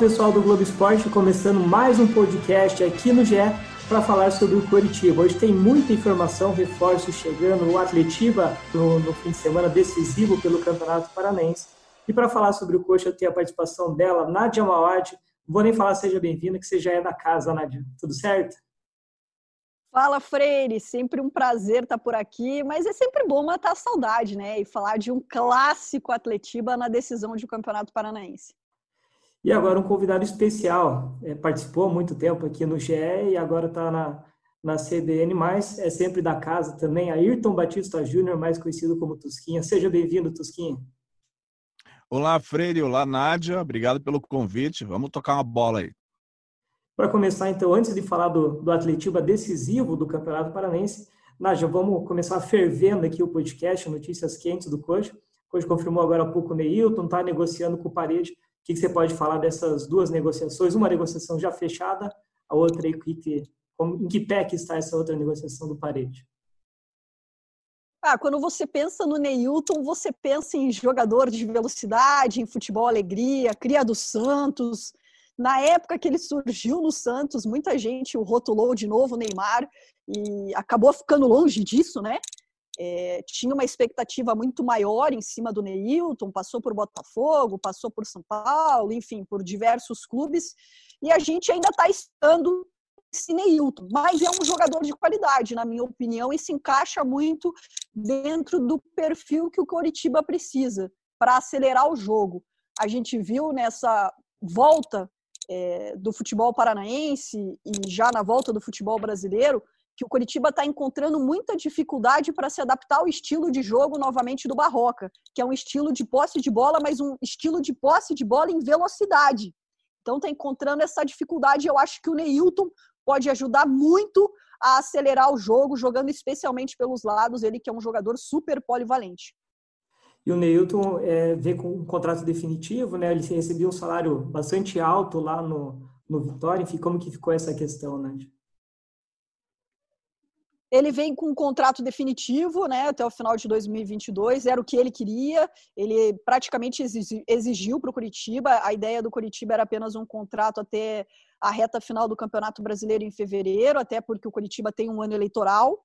pessoal do Globo Esporte, começando mais um podcast aqui no GE para falar sobre o Coritiba. Hoje tem muita informação, reforços chegando, o Atletiba no, no, fim de semana decisivo pelo Campeonato Paranense. E para falar sobre o Coxa, tem a participação dela, Nádia Mawad. Vou nem falar seja bem-vinda, que você já é da casa, Nádia. Tudo certo? Fala, Freire, sempre um prazer estar por aqui, mas é sempre bom matar a saudade, né? E falar de um clássico Atletiba na decisão de um Campeonato Paranaense. E agora um convidado especial, é, participou há muito tempo aqui no GE e agora está na, na CBN+, é sempre da casa também, Ayrton Batista Júnior, mais conhecido como Tusquinha. Seja bem-vindo, Tusquinha. Olá, Freire. Olá, Nádia. Obrigado pelo convite. Vamos tocar uma bola aí. Para começar, então, antes de falar do, do Atletiba decisivo do Campeonato Paranense, Nádia, vamos começar fervendo aqui o podcast, notícias quentes do Coach. O Coach confirmou agora há pouco o Neilton, está negociando com o Parede o que você pode falar dessas duas negociações? Uma negociação já fechada, a outra aí, que, em que pé que está essa outra negociação do Parede? Ah, quando você pensa no Neilton, você pensa em jogador de velocidade, em futebol alegria, cria do Santos. Na época que ele surgiu no Santos, muita gente o rotulou de novo Neymar e acabou ficando longe disso, né? É, tinha uma expectativa muito maior em cima do Neilton, passou por Botafogo, passou por São Paulo, enfim, por diversos clubes, e a gente ainda está estando esse Neilton, mas é um jogador de qualidade, na minha opinião, e se encaixa muito dentro do perfil que o Coritiba precisa para acelerar o jogo. A gente viu nessa volta é, do futebol paranaense e já na volta do futebol brasileiro que o Curitiba está encontrando muita dificuldade para se adaptar ao estilo de jogo novamente do Barroca, que é um estilo de posse de bola, mas um estilo de posse de bola em velocidade. Então está encontrando essa dificuldade. Eu acho que o Neilton pode ajudar muito a acelerar o jogo, jogando especialmente pelos lados, ele que é um jogador super polivalente. E o Neilton é, vê com um contrato definitivo, né? Ele recebeu um salário bastante alto lá no, no Vitória. Enfim, como que ficou essa questão, né? Ele vem com um contrato definitivo, né, até o final de 2022, era o que ele queria. Ele praticamente exigiu para o Curitiba. A ideia do Curitiba era apenas um contrato até a reta final do Campeonato Brasileiro em fevereiro, até porque o Curitiba tem um ano eleitoral.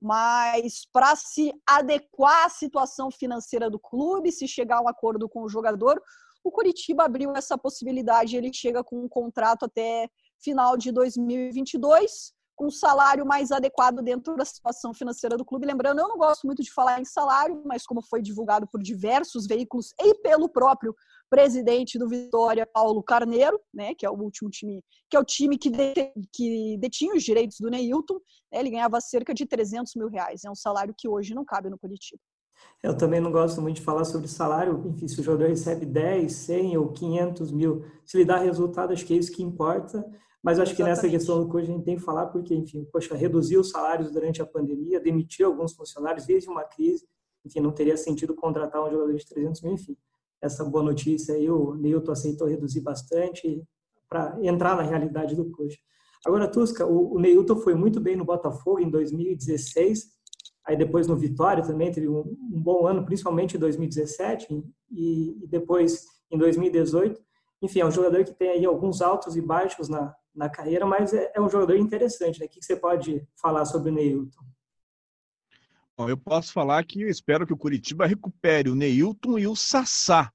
Mas para se adequar à situação financeira do clube, se chegar a um acordo com o jogador, o Curitiba abriu essa possibilidade. Ele chega com um contrato até final de 2022 com um salário mais adequado dentro da situação financeira do clube. Lembrando, eu não gosto muito de falar em salário, mas como foi divulgado por diversos veículos e pelo próprio presidente do Vitória, Paulo Carneiro, né, que é o último time, que é o time que, que detinha os direitos do Neilton, né, ele ganhava cerca de 300 mil reais. É um salário que hoje não cabe no Curitiba. Eu também não gosto muito de falar sobre salário, enfim, se o jogador recebe 10, 100 ou 500 mil, se ele dá resultado, acho que é isso que importa. Mas acho Exatamente. que nessa questão do coach a gente tem que falar porque, enfim, poxa, reduziu os salários durante a pandemia, demitiu alguns funcionários, desde uma crise, enfim, não teria sentido contratar um jogador de 300 mil, enfim. Essa boa notícia aí, o Newton aceitou reduzir bastante para entrar na realidade do coach. Agora, Tusca, o, o Neilton foi muito bem no Botafogo em 2016, aí depois no Vitória também teve um, um bom ano, principalmente em 2017 e, e, depois em 2018. Enfim, é um jogador que tem aí alguns altos e baixos na, na carreira, mas é, é um jogador interessante. Né? O que você pode falar sobre o Neilton? Bom, eu posso falar que eu espero que o Curitiba recupere o Neilton e o Sassá,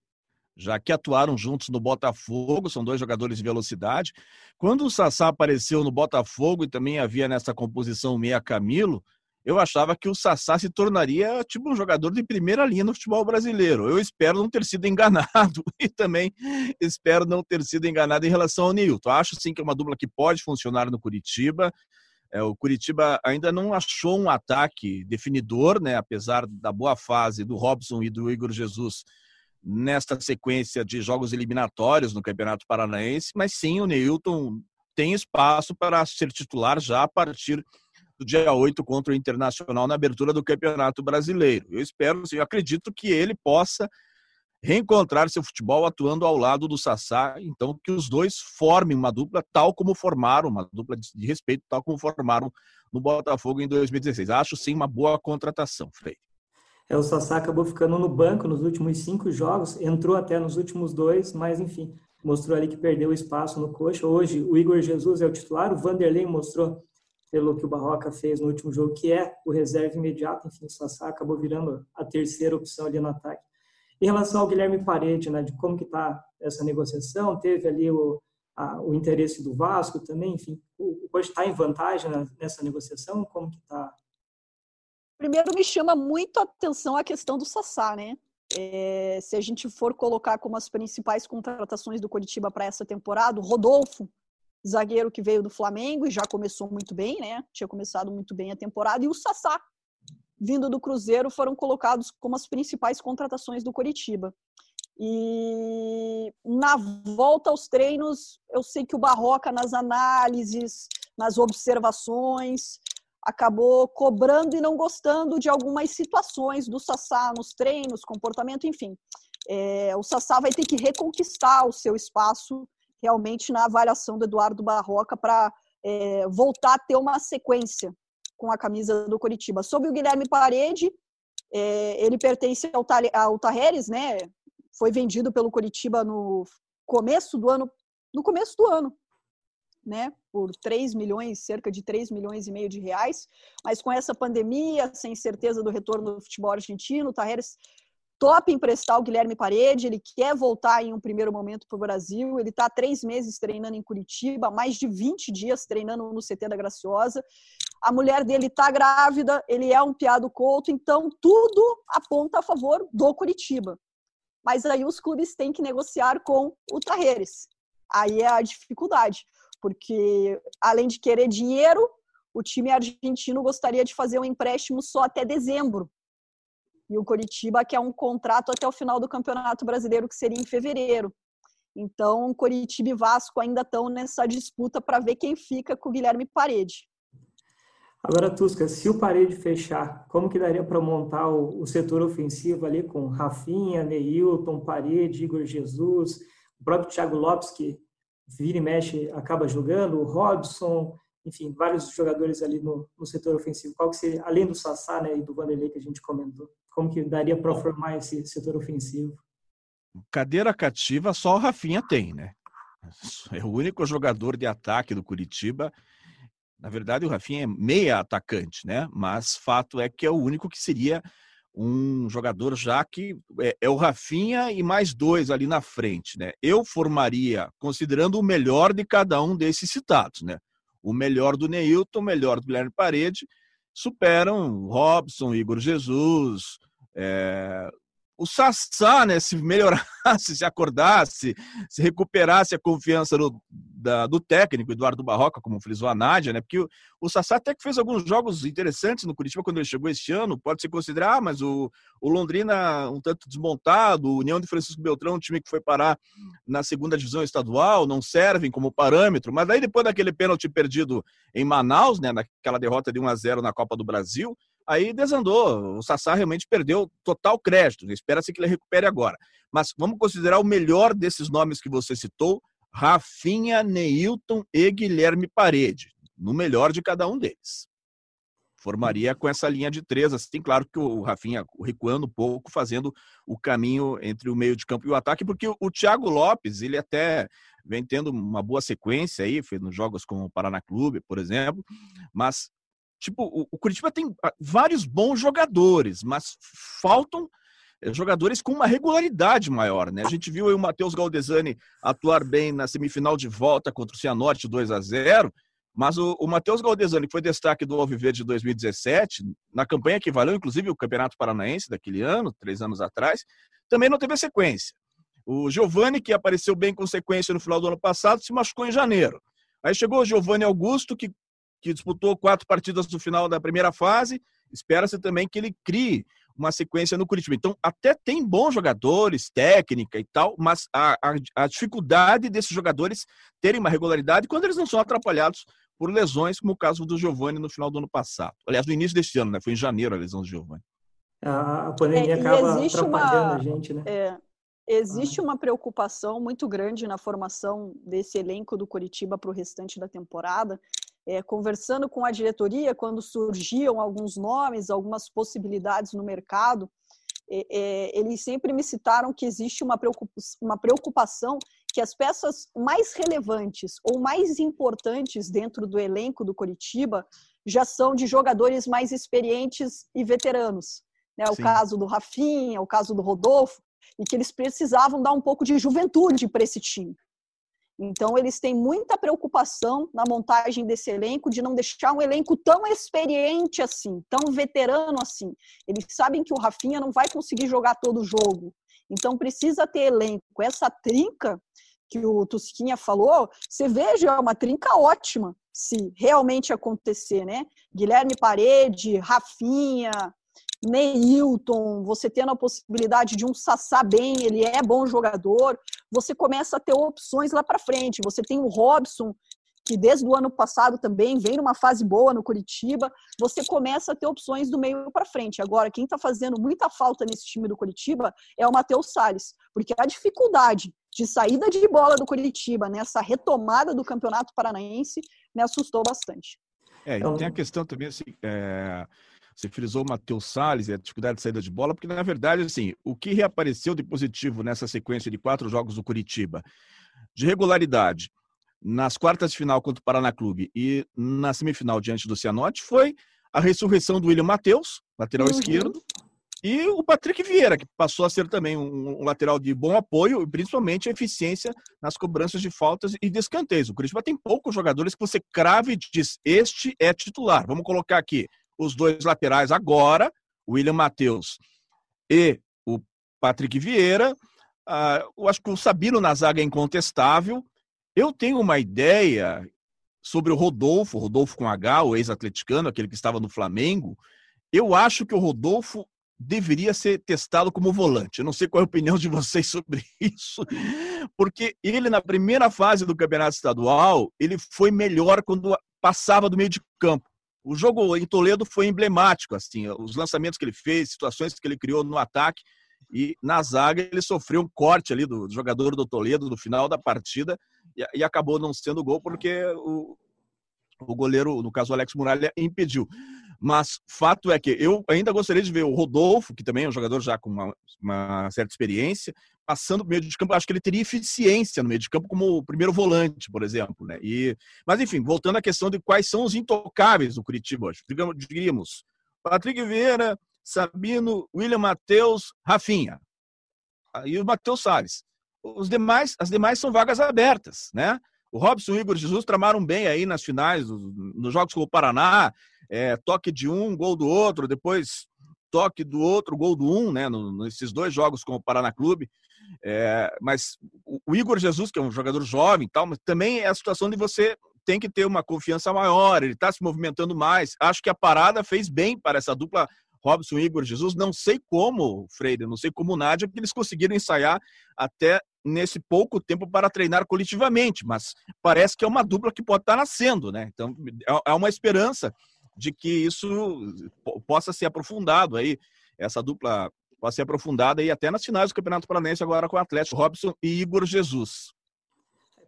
já que atuaram juntos no Botafogo, são dois jogadores de velocidade. Quando o Sassá apareceu no Botafogo e também havia nessa composição Meia Camilo, eu achava que o Sassá se tornaria tipo um jogador de primeira linha no futebol brasileiro. Eu espero não ter sido enganado e também espero não ter sido enganado em relação ao Nilton. Acho sim que é uma dupla que pode funcionar no Curitiba. É, o Curitiba ainda não achou um ataque definidor, né? apesar da boa fase do Robson e do Igor Jesus nesta sequência de jogos eliminatórios no Campeonato Paranaense, mas sim o Neilton tem espaço para ser titular já a partir do dia 8 contra o Internacional na abertura do Campeonato Brasileiro. Eu espero, eu acredito que ele possa reencontrar seu futebol atuando ao lado do Sassá, então que os dois formem uma dupla tal como formaram, uma dupla de respeito tal como formaram no Botafogo em 2016. Acho sim uma boa contratação, Freire. É, o Sassá acabou ficando no banco nos últimos cinco jogos, entrou até nos últimos dois, mas enfim, mostrou ali que perdeu espaço no coxa. Hoje o Igor Jesus é o titular, o Vanderlei mostrou pelo que o Barroca fez no último jogo, que é o reserva imediato, enfim, o Sassá acabou virando a terceira opção ali no ataque. Em relação ao Guilherme Parede, né, de como que está essa negociação, teve ali o, a, o interesse do Vasco também, enfim, o, o está em vantagem nessa negociação, como que está? Primeiro me chama muito a atenção a questão do Sassá, né? É, se a gente for colocar como as principais contratações do Curitiba para essa temporada, o Rodolfo, zagueiro que veio do Flamengo e já começou muito bem, né? Tinha começado muito bem a temporada, e o Sassá, vindo do Cruzeiro, foram colocados como as principais contratações do Curitiba. E na volta aos treinos, eu sei que o Barroca, nas análises, nas observações, acabou cobrando e não gostando de algumas situações do Sassá nos treinos, comportamento, enfim. É, o Sassá vai ter que reconquistar o seu espaço realmente na avaliação do Eduardo Barroca para é, voltar a ter uma sequência com a camisa do Coritiba. Sobre o Guilherme Parede, é, ele pertence ao, ao Tarreres, né? Foi vendido pelo Coritiba no começo do ano, no começo do ano, né, por 3 milhões, cerca de 3 milhões e meio de reais, mas com essa pandemia, sem certeza do retorno do futebol argentino, o Tarreres topa emprestar o Guilherme Parede, ele quer voltar em um primeiro momento para o Brasil, ele está três meses treinando em Curitiba, mais de 20 dias treinando no CT da Graciosa, a mulher dele está grávida, ele é um piado couto, então tudo aponta a favor do Curitiba. Mas aí os clubes têm que negociar com o Tarreres. Aí é a dificuldade porque além de querer dinheiro, o time argentino gostaria de fazer um empréstimo só até dezembro. E o Coritiba quer um contrato até o final do Campeonato Brasileiro, que seria em fevereiro. Então, Coritiba e Vasco ainda estão nessa disputa para ver quem fica com o Guilherme Parede. Agora, Tusca, se o Parede fechar, como que daria para montar o, o, setor ofensivo ali com Rafinha, Neilton, Parede, Igor Jesus, o próprio Thiago Lopes, que vira e mexe acaba jogando, o Robson, enfim, vários jogadores ali no, no setor ofensivo. Qual que seria, além do Sassá né, e do Vanderlei que a gente comentou, como que daria para formar esse setor ofensivo? Cadeira cativa só o Rafinha tem, né? É o único jogador de ataque do Curitiba. Na verdade, o Rafinha é meia atacante, né? Mas fato é que é o único que seria um jogador já que é, é, o Rafinha e mais dois ali na frente, né? Eu formaria, considerando o melhor de cada um desses citados, né? O melhor do Neilton, o melhor do Guilherme Parede, superam Robson, Igor Jesus, é, o Sassá, né, se melhorasse, se acordasse, se recuperasse a confiança do, da, do técnico, Eduardo Barroca, como frisou a Nádia, né, porque o, o Sassá até que fez alguns jogos interessantes no Curitiba quando ele chegou este ano, pode se considerar, ah, mas o, o Londrina um tanto desmontado, o União de Francisco Beltrão, um time que foi parar na segunda divisão estadual, não servem como parâmetro, mas aí depois daquele pênalti perdido em Manaus, né, naquela derrota de 1 a 0 na Copa do Brasil, aí desandou. O Sassá realmente perdeu total crédito. Espera-se que ele recupere agora. Mas vamos considerar o melhor desses nomes que você citou: Rafinha, Neilton e Guilherme Parede. No melhor de cada um deles. Formaria com essa linha de três, assim, claro que o Rafinha recuando um pouco, fazendo o caminho entre o meio de campo e o ataque, porque o, o Thiago Lopes, ele até vem tendo uma boa sequência aí, fez nos jogos com o Paraná Clube, por exemplo, mas Tipo, o, Curitiba tem ah, vários bons jogadores, mas faltam eh, jogadores com uma regularidade maior, né? A gente viu o Matheus Galdesani atuar bem na semifinal de volta contra o Cianorte 2 a 0 mas o, o Matheus Galdesani, que foi destaque do Alviverde de 2017, na campanha que valeu, inclusive, o Campeonato Paranaense daquele ano, três anos atrás, também não teve sequência. O Giovani, que apareceu bem com sequência no final do ano passado, se machucou em janeiro. Aí chegou o Giovanni Augusto, que que disputou quatro partidas no final da primeira fase. Espera-se também que ele crie uma sequência no Curitiba. Então, até tem bons jogadores, técnica e tal, mas a, a, a dificuldade desses jogadores terem uma regularidade quando eles não são atrapalhados por lesões, como o caso do Giovani no final do ano passado. Aliás, no início deste ano, né? Foi em janeiro a lesão do Giovani. A, pandemia é, acaba atrapalhando uma, a gente, né? É, existe ah. uma preocupação muito grande na formação desse elenco do Curitiba para o restante da temporada é, conversando com a diretoria, quando surgiam alguns nomes, algumas possibilidades no mercado, é, é, eles sempre me citaram que existe uma preocupação que as peças mais relevantes ou mais importantes dentro do elenco do Coritiba já são de jogadores mais experientes e veteranos. Né? O Sim. caso do Rafinha, o caso do Rodolfo, e que eles precisavam dar um pouco de juventude para esse time. Então, eles têm muita preocupação na montagem desse elenco de não deixar um elenco tão experiente assim, tão veterano assim. Eles sabem que o Rafinha não vai conseguir jogar todo o jogo. Então, precisa ter elenco. Essa trinca que o Tusquinha falou, você veja, é uma trinca ótima, se realmente acontecer, né? Guilherme Parede, Rafinha, Neilton, você tendo a possibilidade de um Sassá bem, ele é bom jogador, você começa a ter opções lá para frente. Você tem o Robson, que desde o ano passado também vem numa fase boa no Curitiba, você começa a ter opções do meio para frente. Agora, quem está fazendo muita falta nesse time do Curitiba é o Matheus Salles, porque a dificuldade de saída de bola do Curitiba nessa retomada do Campeonato Paranaense me assustou bastante. É, e tem a questão também assim, é, você frisou o Matheus Salles e a dificuldade de saída de bola, porque, na verdade, assim, o que reapareceu de positivo nessa sequência de quatro jogos do Curitiba, de regularidade, nas quartas de final contra o Paraná Clube e na semifinal diante do Cianorte, foi a ressurreição do William Matheus, lateral uhum. esquerdo, e o Patrick Vieira, que passou a ser também um, lateral de bom apoio e principalmente eficiência nas cobranças de faltas e descanteios. O Curitiba tem poucos jogadores que você crave e diz: este é titular. Vamos colocar aqui os dois laterais agora, William Matheus e o Patrick Vieira. Uh, eu acho que o Sabino na zaga é incontestável. Eu tenho uma ideia sobre o Rodolfo, Rodolfo com H, o ex-atleticano, aquele que estava no Flamengo. Eu acho que o Rodolfo deveria ser testado como volante. Eu não sei qual é a opinião de vocês sobre isso, porque ele na primeira fase do Campeonato Estadual, ele foi melhor quando passava do meio de campo. O jogo em Toledo foi emblemático, assim, os lançamentos que ele fez, situações que ele criou no ataque e na zaga ele sofreu um corte ali do jogador do Toledo no final da partida e, e acabou não sendo gol porque o, o goleiro, no caso o Alex Muralha, impediu. Mas fato é que eu ainda gostaria de ver o Rodolfo, que também é um jogador já com uma, uma certa experiência, passando no meio de campo. Acho que ele teria eficiência no meio de campo como o primeiro volante, por exemplo. Né? E, mas, enfim, voltando à questão de quais são os intocáveis do Curitiba hoje. Digamos, diríamos, Patrick Vieira, Sabino, William Matheus, Rafinha. E o Matheus Salles. Os demais, as demais são vagas abertas, né? O Robson e o Igor Jesus tramaram bem aí nas finais, nos jogos com o Paraná, é, toque de um, gol do outro, depois toque do outro, gol do um, né? Nesses dois jogos com o Paraná Clube. É, mas o Igor Jesus, que é um jogador jovem tal, mas também é a situação de você tem que ter uma confiança maior, ele está se movimentando mais. Acho que a parada fez bem para essa dupla Robson Igor Jesus. Não sei como, Freire, não sei como Nádia, porque eles conseguiram ensaiar até nesse pouco tempo para treinar coletivamente, mas parece que é uma dupla que pode estar nascendo, né? Então é, é uma esperança de que isso possa ser aprofundado aí, essa dupla possa ser aprofundada e até nas finais do Campeonato Paranense agora com o Atlético Robson e Igor Jesus.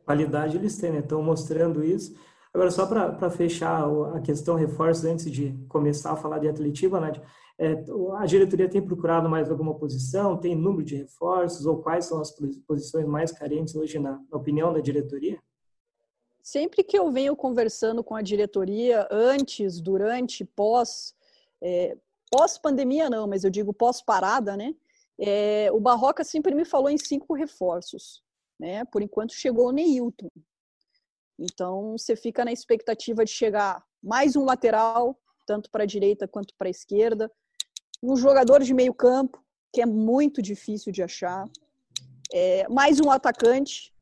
Qualidade eles têm, né? Estão mostrando isso. Agora, só para fechar a questão reforços, antes de começar a falar de atletiva, Nádia, é, a diretoria tem procurado mais alguma posição? Tem número de reforços? Ou quais são as posições mais carentes hoje, na, na opinião da diretoria? Sempre que eu venho conversando com a diretoria, antes, durante, pós, é, pós-pandemia não, mas eu digo pós-parada, né? É, o Barroca sempre me falou em cinco reforços. Né? Por enquanto chegou o Neilton, então, você fica na expectativa de chegar mais um lateral, tanto para a direita quanto para a esquerda, um jogador de meio campo, que é muito difícil de achar, é, mais um atacante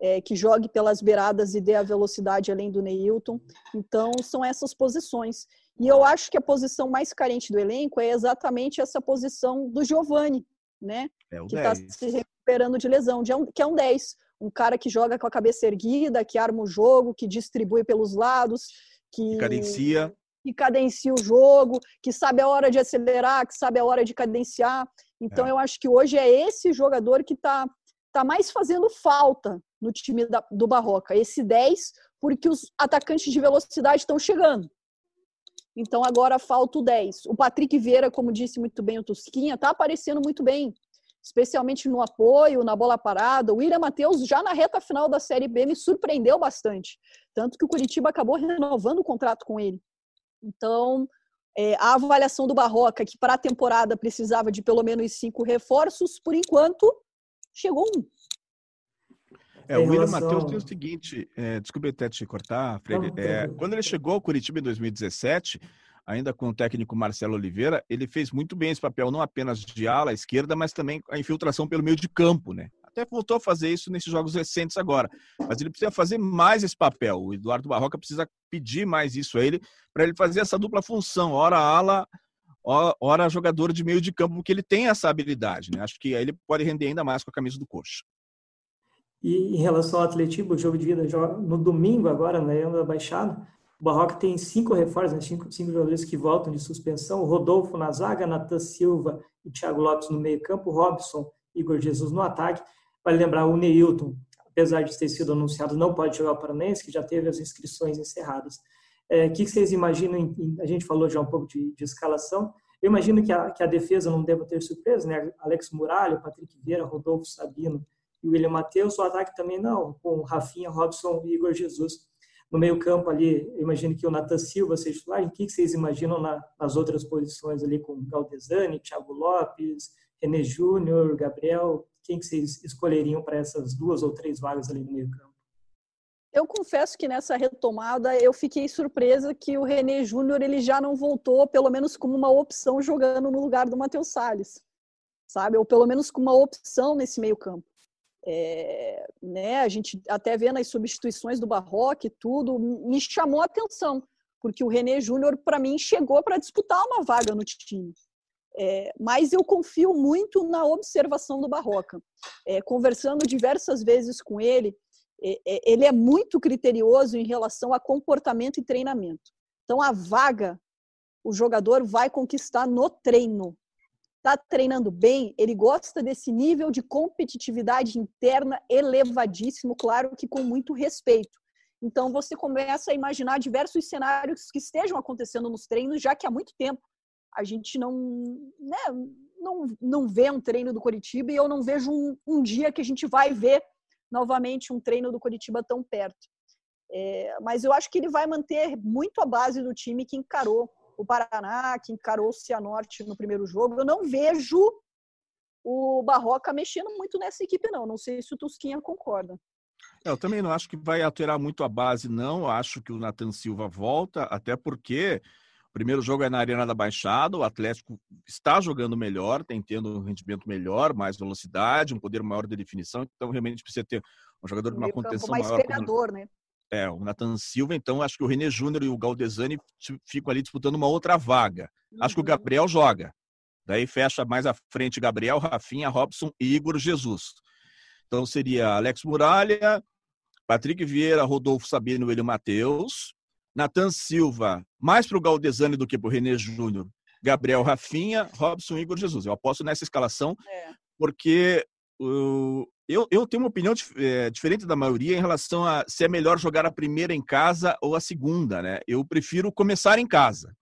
é, que jogue pelas beiradas e dê a velocidade além do Neilton. Então, são essas posições. E eu acho que a posição mais carente do elenco é exatamente essa posição do Giovani, né? É que está se recuperando de lesão, que é um 10 um cara que joga com a cabeça erguida, que arma o jogo, que distribui pelos lados, que, cadencia. Que cadencia o jogo, que sabe a hora de acelerar, que sabe a hora de cadenciar. Então, é. eu acho que hoje é esse jogador que está tá mais fazendo falta no time da, do Barroca. Esse 10, porque os atacantes de velocidade estão chegando. Então, agora falta o 10. O Patrick Vieira, como disse muito bem o Tusquinha, está aparecendo muito bem. especialmente no apoio, na bola parada. O William Matheus, já na reta final da Série B, me surpreendeu bastante. Tanto que o Curitiba acabou renovando o contrato com ele. Então, é, a avaliação do Barroca, que para a temporada precisava de pelo menos cinco reforços, por enquanto, chegou um. É, o William Matheus tem o seguinte, é, desculpe até te cortar, Freire, é, quando ele chegou ao Curitiba em 2017, ainda com o técnico Marcelo Oliveira, ele fez muito bem esse papel, não apenas de ala esquerda, mas também a infiltração pelo meio de campo, né? Até voltou a fazer isso nesses jogos recentes agora, mas ele precisa fazer mais esse papel. O Eduardo Barroca precisa pedir mais isso a ele, para ele fazer essa dupla função, ora ala, ora jogador de meio de campo, porque ele tem essa habilidade, né? Acho que aí ele pode render ainda mais com a camisa do Coxa. E em relação ao Atlético, o jogo de vida no domingo agora, na Arena da Baixada, o Barroca tem cinco reforços, né? cinco, cinco jogadores que voltam de suspensão, o Rodolfo na zaga, Natan Silva e Thiago Lopes no meio campo, Robson, Igor Jesus no ataque. Vale lembrar, o Neilton, apesar de ter sido anunciado, não pode jogar o Paranense, que já teve as inscrições encerradas. O é, que vocês imaginam? Em, a gente falou já um pouco de, de escalação. Eu imagino que a, que a, defesa não deva ter surpresa, né? Alex Muralha, Patrick Vieira, Rodolfo Sabino e William Matheus, o ataque também não, com Rafinha, Robson e Igor Jesus. No meio campo ali, imagino que o Nathan Silva seja titular. O que vocês imaginam na, nas outras posições ali com Galdesani, Thiago Lopes, René Júnior, Gabriel? Quem que vocês escolheriam para essas duas ou três vagas ali no meio campo? Eu confesso que nessa retomada eu fiquei surpresa que o René Júnior ele já não voltou, pelo menos como uma opção jogando no lugar do Matheus Salles, sabe? Ou pelo menos com uma opção nesse meio campo. É, né, a gente até vê nas substituições do Barroque tudo, me chamou a atenção, porque o René Júnior, para mim, chegou para disputar uma vaga no time. É, mas eu confio muito na observação do Barroca. É, conversando diversas vezes com ele, é, é, ele é muito criterioso em relação a comportamento e treinamento. Então, a vaga, o jogador vai conquistar no treino, está treinando bem, ele gosta desse nível de competitividade interna elevadíssimo, claro que com muito respeito. Então você começa a imaginar diversos cenários que estejam acontecendo nos treinos, já que há muito tempo a gente não, né, não, não vê um treino do Coritiba e eu não vejo um, um dia que a gente vai ver novamente um treino do Coritiba tão perto. É, mas eu acho que ele vai manter muito a base do time que encarou o Paraná, que encarou o Cianorte no primeiro jogo. Eu não vejo o Barroca mexendo muito nessa equipe, não. Não sei se o Tusquinha concorda. É, eu também não acho que vai alterar muito a base, não. Acho que o Nathan Silva volta, até porque o primeiro jogo é na Arena da Baixada, o Atlético está jogando melhor, tem tendo um rendimento melhor, mais velocidade, um poder maior de definição, então realmente precisa ter um jogador de uma contenção mais maior. Pegador, como... né? É, o Nathan Silva, então acho que o René Júnior e o Galdesani ficam ali disputando uma outra vaga. Uhum. Acho que o uhum. Gabriel joga. Daí fecha mais à frente Gabriel, Rafinha, Robson e Igor Jesus. Então seria Alex Muralha, Patrick Vieira, Rodolfo Sabino, William Matheus, Nathan Silva, mais para o Galdesani do que para o René Júnior, Gabriel Rafinha, Robson e Igor Jesus. Eu aposto nessa escalação, é. porque o, eu, eu tenho uma opinião é, diferente da maioria em relação a se é melhor jogar a primeira em casa ou a segunda, né? Eu prefiro começar em casa.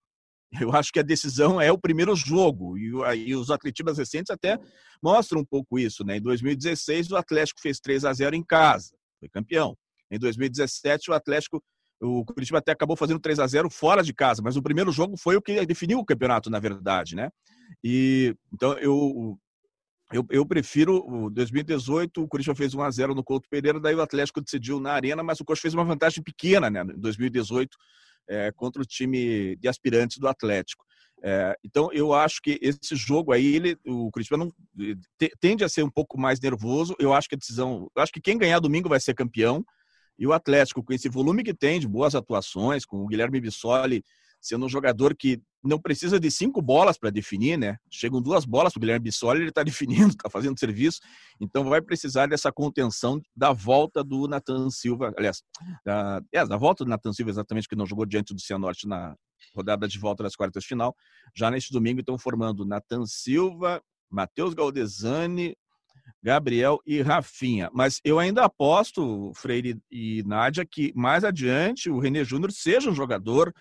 Eu acho que a decisão é o primeiro jogo e, e os atletistas recentes até mostram um pouco isso, né? Em 2016 o Atlético fez 3 a 0 em casa, foi campeão. Em 2017 o Atlético o Curitiba até acabou fazendo 3 a 0 fora de casa, mas o primeiro jogo foi o que definiu o campeonato, na verdade, né? E então eu eu, eu prefiro o 2018, o Corinthians fez 1 a 0 no Couto Pereira, daí o Atlético decidiu na arena, mas o Coxa fez uma vantagem pequena, né, em 2018, é, contra o time de aspirantes do Atlético. É, então eu acho que esse jogo aí, ele, o Curitiba não tende a ser um pouco mais nervoso. Eu acho que a decisão, eu acho que quem ganhar domingo vai ser campeão. E o Atlético, com esse volume que tem de boas atuações, com o Guilherme Bissoli sendo um jogador que não precisa de cinco bolas para definir, né? Chegam duas bolas para o Guilherme Bissoli, ele está definindo, está fazendo serviço, então vai precisar dessa contenção da volta do Nathan Silva, aliás, da, é, da volta do Nathan Silva, exatamente, que não jogou diante do Cianorte na rodada de volta das quartas de final, já neste domingo estão formando Nathan Silva, Matheus Galdesani, Gabriel e Rafinha. Mas eu ainda aposto, Freire e Nádia, que mais adiante o René Júnior seja um jogador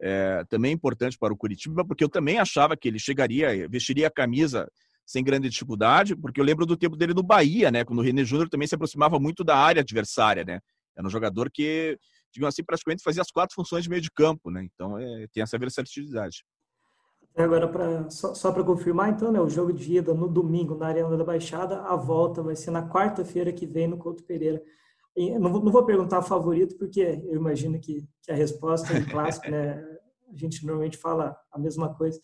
é, também importante para o Curitiba, porque eu também achava que ele chegaria, vestiria a camisa sem grande dificuldade, porque eu lembro do tempo dele no Bahia, né? Quando o René Júnior também se aproximava muito da área adversária, né? Era um jogador que, digamos assim, praticamente fazia as quatro funções de meio de campo, né? Então é, tem essa versatilidade. Agora, pra, só, só para confirmar, então, né, o jogo de ida no domingo na Arena da Baixada, a volta vai ser na quarta-feira que vem no Couto Pereira. Não, vou, não vou perguntar favorito, porque eu imagino que, que a resposta é clássico, né? A gente normalmente fala a mesma coisa.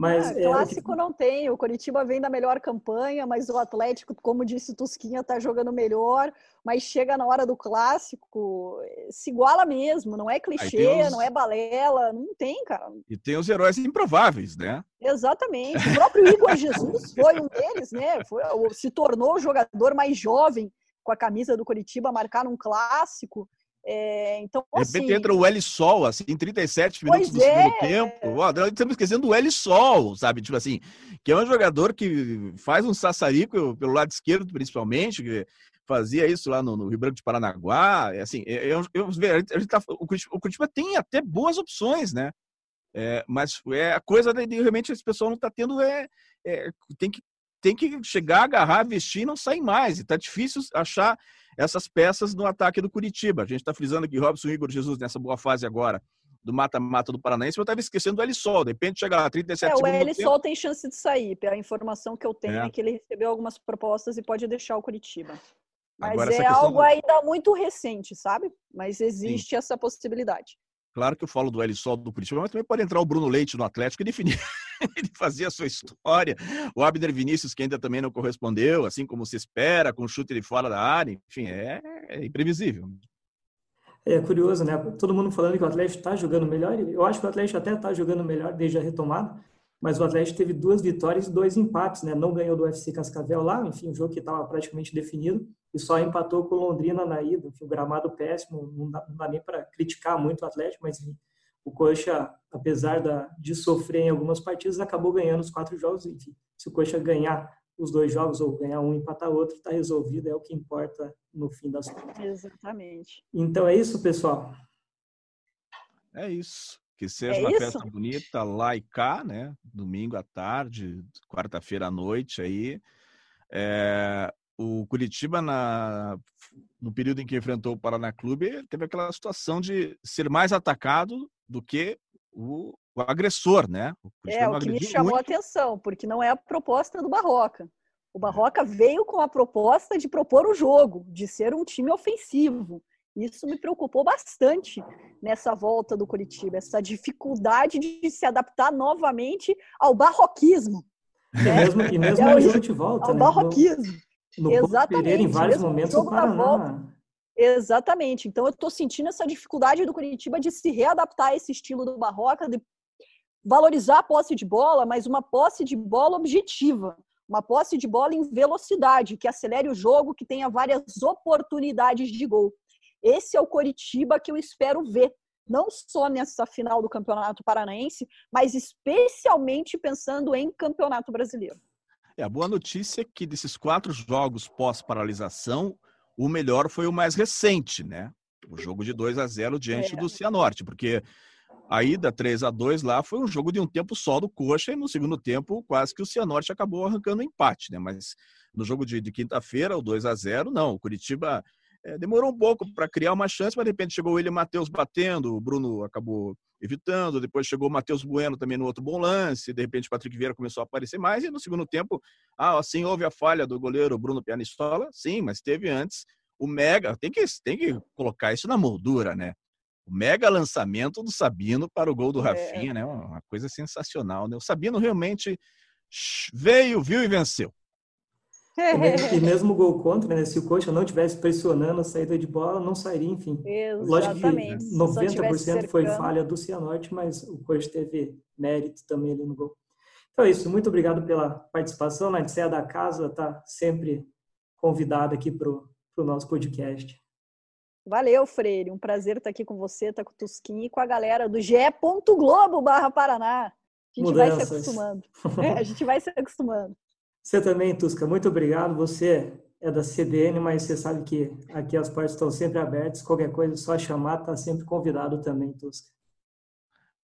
Mas, ah, é, clássico que... não tem. O Coritiba vem da melhor campanha, mas o Atlético, como disse Tusquinha, está jogando melhor. Mas chega na hora do clássico, se iguala mesmo. Não é clichê, os... não é balela, não tem, cara. E tem os heróis improváveis, né? Exatamente. O próprio Igor Jesus foi um deles, né? Foi, se tornou o jogador mais jovem com a camisa do Coritiba a marcar num clássico. É, então, de repente assim, entra o L Sol, assim, em 37 minutos do é. segundo tempo. Ó, estamos esquecendo do L Sol, sabe? Tipo assim, que é um jogador que faz um sassarico pelo lado esquerdo, principalmente, que fazia isso lá no, no Rio Branco de Paranaguá. É, assim, é, eu, eu, a gente tá, o, Curitiba, o Curitiba tem até boas opções, né? É, mas é a coisa de, de realmente esse pessoal não está tendo é, é, tem que tem que chegar, agarrar, vestir e não sair mais. E tá difícil achar essas peças no ataque do Curitiba. A gente está frisando aqui Robson Igor Jesus nessa boa fase agora do mata-mata do Paranaense, eu estava esquecendo do Elisol. De repente chega lá, 37 é, segundos. O Elisol tem chance de sair. Pela informação que eu tenho é. é. que ele recebeu algumas propostas e pode deixar o Curitiba. Mas Agora, é algo do... ainda muito recente, sabe? Mas existe Sim. essa possibilidade. Claro que eu falo do Elisol do Curitiba, mas também pode entrar o Bruno Leite no Atlético e definir. ele fazia a sua história. O Abner Vinícius, que ainda também não correspondeu, assim como se espera, com chute de fora da área. Enfim, é, é imprevisível. É curioso, né? Todo mundo falando que o Atlético está jogando melhor. Eu acho que o Atlético até está jogando melhor desde a retomada, mas o Atlético teve duas vitórias e dois empates, né? Não ganhou do UFC Cascavel lá, enfim, um jogo que estava praticamente definido, e só empatou com Londrina na ida. Enfim, o gramado péssimo, não dá, não dá nem para criticar muito o Atlético, mas enfim, o Coxa, apesar da, de sofrer em algumas partidas, acabou ganhando os quatro jogos. Enfim, se o Coxa ganhar os dois jogos ou ganhar um e empatar outro, está resolvido, é o que importa no fim das contas. Exatamente. Então é isso, pessoal. É isso. Que seja é uma isso? festa bonita lá e cá, né? Domingo à tarde, quarta-feira à noite aí. É, o Curitiba, na, no período em que enfrentou o Paraná Clube, teve aquela situação de ser mais atacado do que o, o agressor, né? O é, o que me chamou muito. a atenção, porque não é a proposta do Barroca. O é. Barroca veio com a proposta de propor o jogo, de ser um time ofensivo. Isso me preocupou bastante nessa volta do Curitiba, essa dificuldade de se adaptar novamente ao barroquismo. Né? E mesmo, e mesmo é, jogo de volta, ao né? barroquismo. No, no Exatamente. Pereira, em vários momentos, o Paraná, volta, Exatamente. Então eu estou sentindo essa dificuldade do Curitiba de se readaptar a esse estilo do Barroca, de valorizar a posse de bola, mas uma posse de bola objetiva, uma posse de bola em velocidade, que acelere o jogo, que tenha várias oportunidades de gol. Esse é o Coritiba que eu espero ver, não só nessa final do Campeonato Paranaense, mas especialmente pensando em Campeonato Brasileiro. É, a boa notícia é que desses quatro jogos pós-paralisação, o melhor foi o mais recente, né? O jogo de 2 a 0 diante é. do Cianorte, porque a ida 3 a 2 lá foi um jogo de um tempo só do Coxa e no segundo tempo quase que o Cianorte acabou arrancando um empate, né? Mas no jogo de, de quinta-feira, o 2 a 0 não. O Curitiba é, demorou um pouco para criar uma chance, mas de repente chegou ele e Matheus batendo, o Bruno acabou evitando, depois chegou o Matheus Bueno também no outro bom lance, de repente o Patrick Vieira começou a aparecer mais, e no segundo tempo, ah, assim, houve a falha do goleiro Bruno Pianistola, sim, mas teve antes o mega, tem que, tem que colocar isso na moldura, né? O mega lançamento do Sabino para o gol do é. Rafinha, né? Uma coisa sensacional, né? O Sabino realmente veio, viu e venceu. E mesmo o gol contra, né? Se o Coxa não tivesse pressionando a saída de bola, não sairia, enfim. Exatamente. Lógico que 90% foi falha do Cianorte, mas o Coxa teve mérito também ali no gol. Então é isso. Muito obrigado pela participação. A Odisseia da Casa está sempre convidada aqui para o nosso podcast. Valeu, Freire. Um prazer estar aqui com você, estar com o Tusquinho e com a galera do GE. Globo barra Paraná. A gente Mudanças. vai se acostumando. É, a gente vai se acostumando. Você também, Tusca, muito obrigado. Você é da CBN, mas você sabe que aqui as portas estão sempre abertas. Qualquer coisa, é só chamar, está sempre convidado também, Tusca.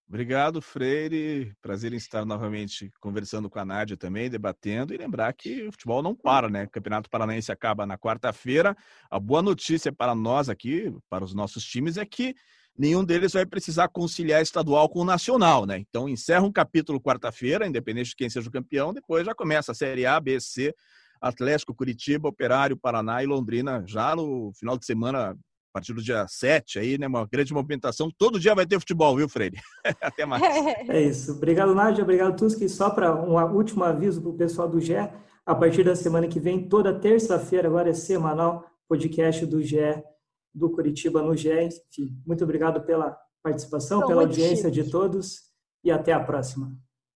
Obrigado, Freire. Prazer em estar novamente conversando com a Nádia também, debatendo e lembrar que o futebol não para, né? O Campeonato Paranaense acaba na quarta-feira. A boa notícia para nós aqui, para os nossos times, é que nenhum deles vai precisar conciliar estadual com o nacional, né? Então encerra um capítulo quarta-feira, independente de quem seja o campeão, depois já começa a Série A, B, C, Atlético, Curitiba, Operário, Paraná e Londrina já no final de semana a partir do dia 7 aí, né? Uma grande movimentação. Todo dia vai ter futebol, viu, Freire? Até mais. É isso. Obrigado, Nádia. Obrigado, Tuski. Só para um último aviso para o pessoal do GE, a partir da semana que vem, toda terça-feira, agora é semanal, podcast do GE do Curitiba no GE. Enfim, muito obrigado pela participação, pela audiência de todos e até a próxima.